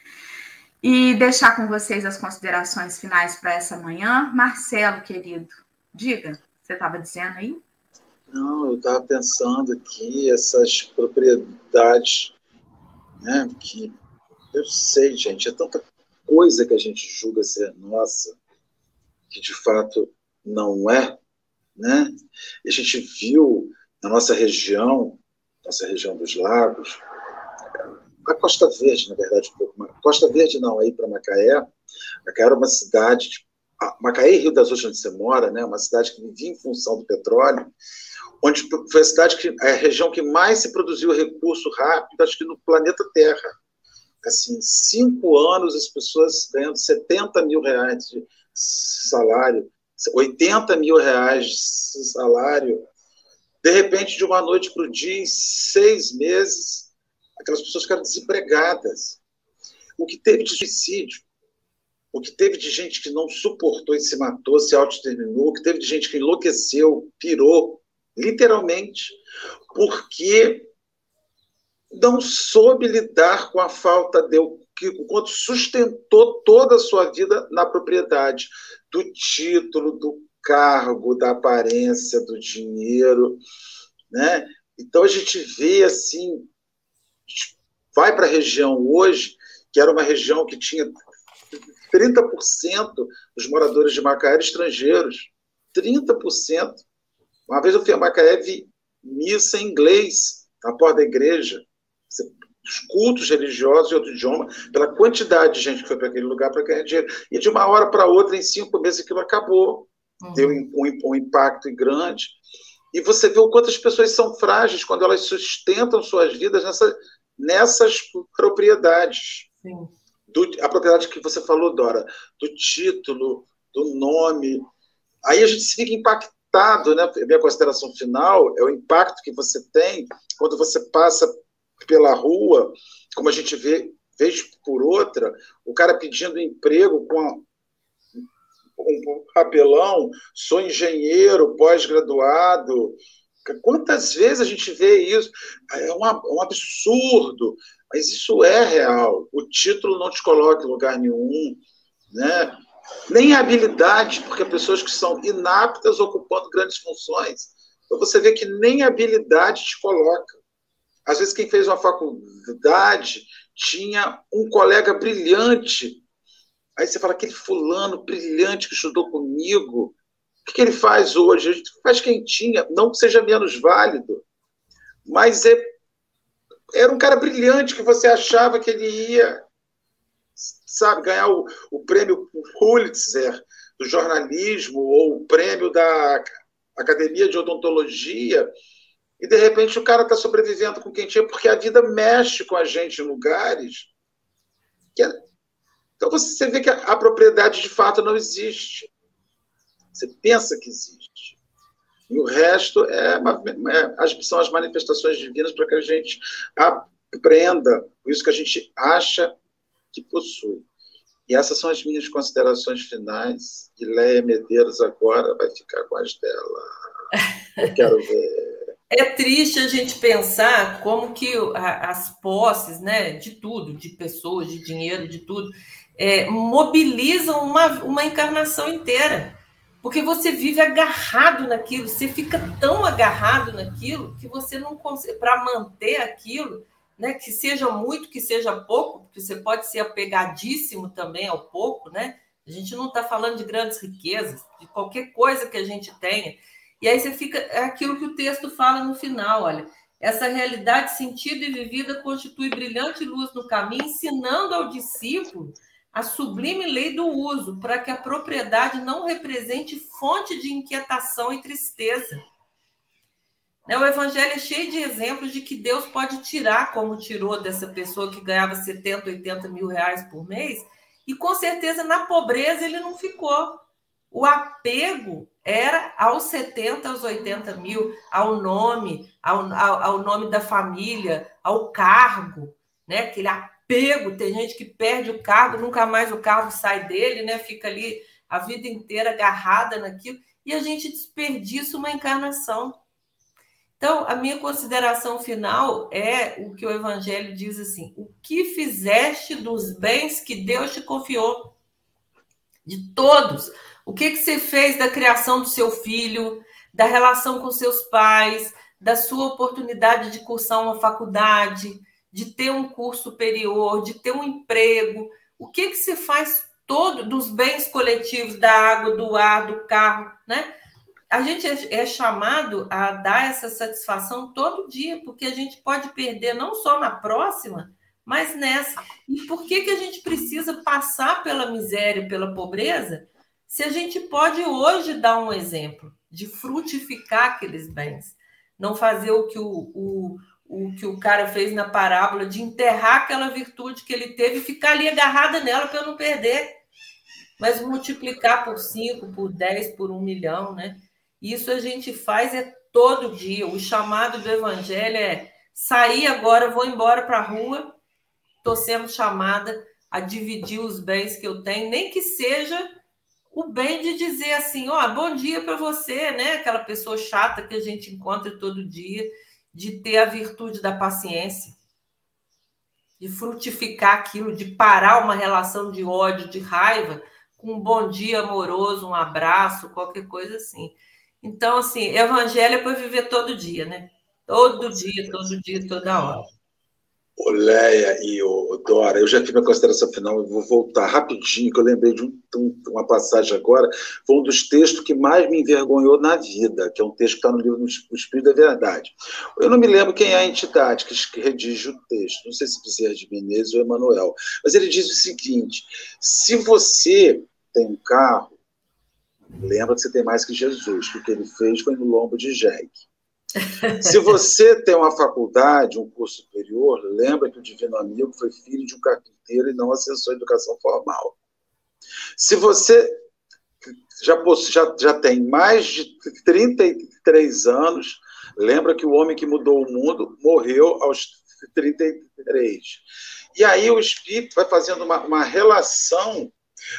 e deixar com vocês as considerações finais para essa manhã. Marcelo, querido, diga, você estava dizendo aí? Não, eu estava pensando aqui, essas propriedades, né, que eu sei, gente, é tanta coisa que a gente julga ser nossa, que de fato não é, né? E a gente viu na nossa região, nossa região dos lagos, a Costa Verde, na verdade, um. Costa Verde não, aí para Macaé. Macaé era uma cidade, de, Macaé e Rio das Ostras, onde você mora, né? Uma cidade que vivia em função do petróleo onde foi a cidade que é a região que mais se produziu recurso rápido, acho que no planeta Terra. Assim, cinco anos as pessoas ganhando 70 mil reais de salário, 80 mil reais de salário, de repente, de uma noite para o dia, em seis meses, aquelas pessoas ficaram desempregadas. O que teve de suicídio, o que teve de gente que não suportou e se matou, se autodeterminou, o que teve de gente que enlouqueceu, pirou, literalmente, porque não soube lidar com a falta de que quanto sustentou toda a sua vida na propriedade do título, do cargo, da aparência, do dinheiro, né? Então a gente vê assim, vai para a região hoje, que era uma região que tinha 30% dos moradores de Macaé estrangeiros, 30%. Uma vez eu fui a Macaé vi missa em inglês na porta da igreja. Os cultos religiosos de outro idioma, pela quantidade de gente que foi para aquele lugar para ganhar dinheiro. E de uma hora para outra, em cinco meses, aquilo acabou. Uhum. Deu um, um, impacto grande. E você vê o quanto as pessoas são frágeis quando elas sustentam suas vidas nessa, nessas propriedades. Do, a propriedade que você falou, Dora, do título, do nome. Aí a gente se fica impactado impactado, né? Minha consideração final é o impacto que você tem quando você passa pela rua, como a gente vê vez por outra, o cara pedindo emprego com um papelão, sou engenheiro, pós-graduado. Quantas vezes a gente vê isso? É um, um absurdo, mas isso é real. O título não te coloca em lugar nenhum, né? nem habilidade, porque pessoas que são inaptas ocupando grandes funções. Então você vê que nem habilidade te coloca. Às vezes, quem fez uma faculdade tinha um colega brilhante. Aí você fala, aquele fulano brilhante que estudou comigo, o que ele faz hoje? Ele faz quem tinha, não que seja menos válido, mas é, era um cara brilhante que você achava que ele ia sabe, ganhar o, o prêmio Pulitzer do jornalismo ou o prêmio da Academia de Odontologia, e de repente o cara está sobrevivendo com quem tinha, porque a vida mexe com a gente em lugares. Que é... Então você vê que a, a propriedade de fato não existe. Você pensa que existe. E o resto é, uma, é são as manifestações divinas para que a gente aprenda isso que a gente acha que possui. E essas são as minhas considerações finais. E Leia Medeiros agora vai ficar com as dela. Eu quero ver. É triste a gente pensar como que as posses, né, de tudo, de pessoas, de dinheiro, de tudo, é, mobilizam uma, uma encarnação inteira. Porque você vive agarrado naquilo, você fica tão agarrado naquilo que você não consegue, para manter aquilo, né, que seja muito, que seja pouco, porque você pode ser apegadíssimo também ao pouco, né? A gente não está falando de grandes riquezas, de qualquer coisa que a gente tenha. E aí você fica. É aquilo que o texto fala no final, olha. Essa realidade sentida e vivida constitui brilhante luz no caminho, ensinando ao discípulo a sublime lei do uso, para que a propriedade não represente fonte de inquietação e tristeza né? O Evangelho é cheio de exemplos de que Deus pode tirar, como tirou dessa pessoa que ganhava 70, 80 mil reais por mês, e com certeza na pobreza ele não ficou. O apego era aos 70, aos 80 mil, ao nome, ao, ao, ao nome da família, ao cargo, né? Aquele apego, tem gente que perde o cargo, nunca mais o cargo sai dele, né? Fica ali a vida inteira agarrada naquilo, e a gente desperdiça uma encarnação. Então, a minha consideração final é o que o Evangelho diz assim: o que fizeste dos bens que Deus te confiou? De todos. O que, que você fez da criação do seu filho, da relação com seus pais, da sua oportunidade de cursar uma faculdade, de ter um curso superior, de ter um emprego? O que, que você faz todo dos bens coletivos, da água, do ar, do carro, né? a gente é, é chamado a dar essa satisfação todo dia, porque a gente pode perder não só na próxima, mas nessa. E por que, que a gente precisa passar pela miséria, pela pobreza, se a gente pode hoje dar um exemplo de frutificar aqueles bens? Não fazer o que o, o, o que o cara fez na parábola de enterrar aquela virtude que ele teve e ficar ali agarrada nela para não perder. Mas multiplicar por cinco, por dez, por um milhão, né? Isso a gente faz é todo dia. O chamado do evangelho é sair agora, vou embora para a rua, estou sendo chamada a dividir os bens que eu tenho, nem que seja o bem de dizer assim, ó, oh, bom dia para você, né? Aquela pessoa chata que a gente encontra todo dia, de ter a virtude da paciência, de frutificar aquilo, de parar uma relação de ódio, de raiva, com um bom dia amoroso, um abraço, qualquer coisa assim. Então, assim, evangelho é para viver todo dia, né? Todo dia, todo dia, toda hora. Ô, Leia e o Dora, eu já fiz minha consideração final, eu vou voltar rapidinho, que eu lembrei de um, um, uma passagem agora, foi um dos textos que mais me envergonhou na vida, que é um texto que está no livro O Espírito da Verdade. Eu não me lembro quem é a entidade que, redige o texto, não sei se Bezerra de Menezes ou Emanuel, mas ele diz o seguinte, se você tem um carro, Lembra que você tem mais que Jesus, que o que ele fez foi no lombo de jegue. Se você tem uma faculdade, um curso superior, lembra que o Divino Amigo foi filho de um carpinteiro e não acessou a educação formal. Se você já, já, já tem mais de 33 anos, lembra que o homem que mudou o mundo morreu aos 33. E aí o Espírito vai fazendo uma, uma relação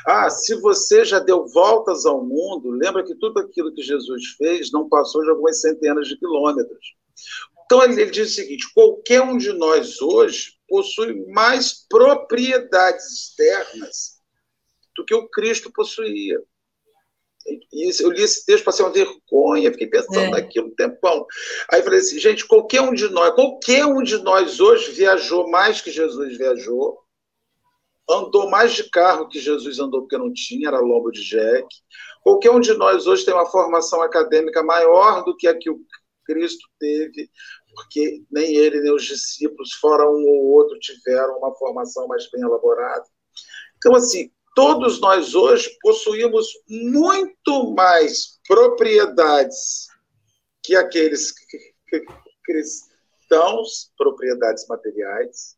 ah, se você já deu voltas ao mundo, lembra que tudo aquilo que Jesus fez não passou de algumas centenas de quilômetros. Então ele, ele diz o seguinte: qualquer um de nós hoje possui mais propriedades externas do que o Cristo possuía. E eu li esse texto, passei uma vergonha, fiquei pensando é. naquilo um tempão. Aí falei assim, gente, qualquer um de nós, qualquer um de nós hoje viajou mais que Jesus viajou, andou mais de carro que Jesus andou, porque não tinha, era lombo de Jack. Qualquer um de nós hoje tem uma formação acadêmica maior do que a que o Cristo teve, porque nem ele nem os discípulos, fora um ou outro, tiveram uma formação mais bem elaborada. Então, assim, todos nós hoje possuímos muito mais propriedades que aqueles cristãos, propriedades materiais,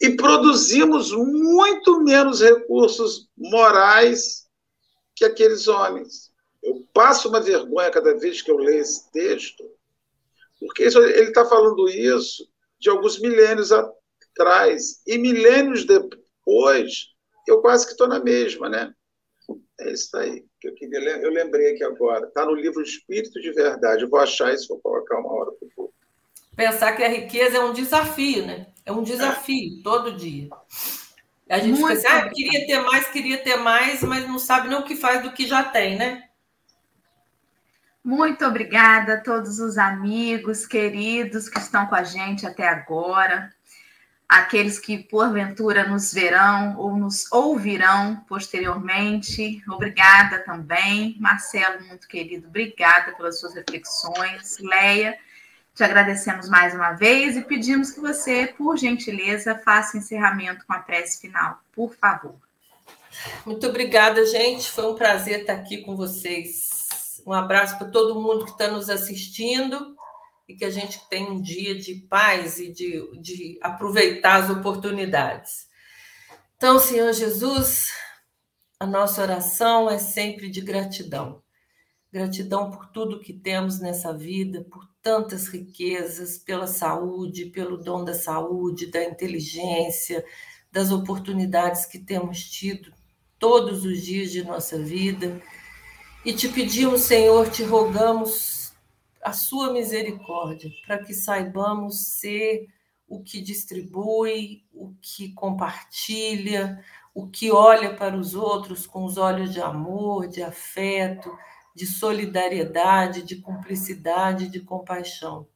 e produzimos muito menos recursos morais que aqueles homens. Eu passo uma vergonha cada vez que eu leio esse texto, porque ele está falando isso de alguns milênios atrás, e milênios depois, eu quase que estou na mesma, né? É isso aí que eu queria eu lembrei aqui agora. Está no livro Espírito de Verdade. Eu vou achar isso, vou colocar uma hora para o Pensar que a riqueza é um desafio, né? É um desafio todo dia. A gente Muito pensa, ah, queria ter mais, queria ter mais, mas não sabe nem o que faz do que já tem, né? Muito obrigada a todos os amigos queridos que estão com a gente até agora, aqueles que porventura nos verão ou nos ouvirão posteriormente. Obrigada também, Marcelo, muito querido, obrigada pelas suas reflexões. Leia, te agradecemos mais uma vez e pedimos que você, por gentileza, faça encerramento com a prece final, por favor. Muito obrigada, gente. Foi um prazer estar aqui com vocês. Um abraço para todo mundo que está nos assistindo e que a gente tenha um dia de paz e de, de aproveitar as oportunidades. Então, Senhor Jesus, a nossa oração é sempre de gratidão. Gratidão por tudo que temos nessa vida, por tantas riquezas, pela saúde, pelo dom da saúde, da inteligência, das oportunidades que temos tido todos os dias de nossa vida. E te pedimos, Senhor, te rogamos a sua misericórdia, para que saibamos ser o que distribui, o que compartilha, o que olha para os outros com os olhos de amor, de afeto, de solidariedade, de cumplicidade, de compaixão.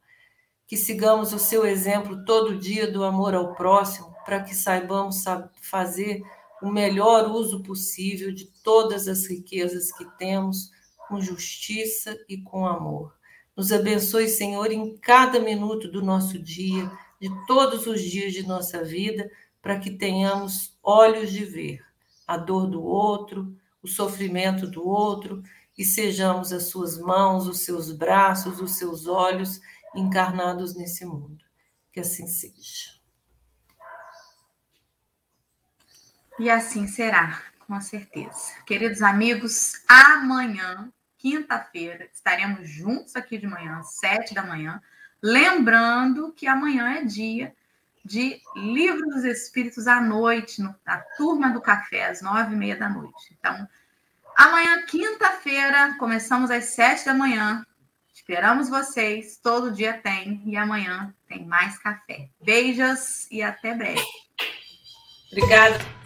Que sigamos o seu exemplo todo dia do amor ao próximo, para que saibamos fazer o melhor uso possível de todas as riquezas que temos, com justiça e com amor. Nos abençoe, Senhor, em cada minuto do nosso dia, de todos os dias de nossa vida, para que tenhamos olhos de ver a dor do outro, o sofrimento do outro e sejamos as suas mãos, os seus braços, os seus olhos encarnados nesse mundo. Que assim seja. E assim será, com certeza. Queridos amigos, amanhã, quinta-feira, estaremos juntos aqui de manhã, sete da manhã. Lembrando que amanhã é dia de Livro dos Espíritos à noite, na turma do café, às nove e meia da noite. Então, Amanhã, quinta-feira, começamos às sete da manhã. Esperamos vocês. Todo dia tem. E amanhã tem mais café. Beijos e até breve. Obrigada.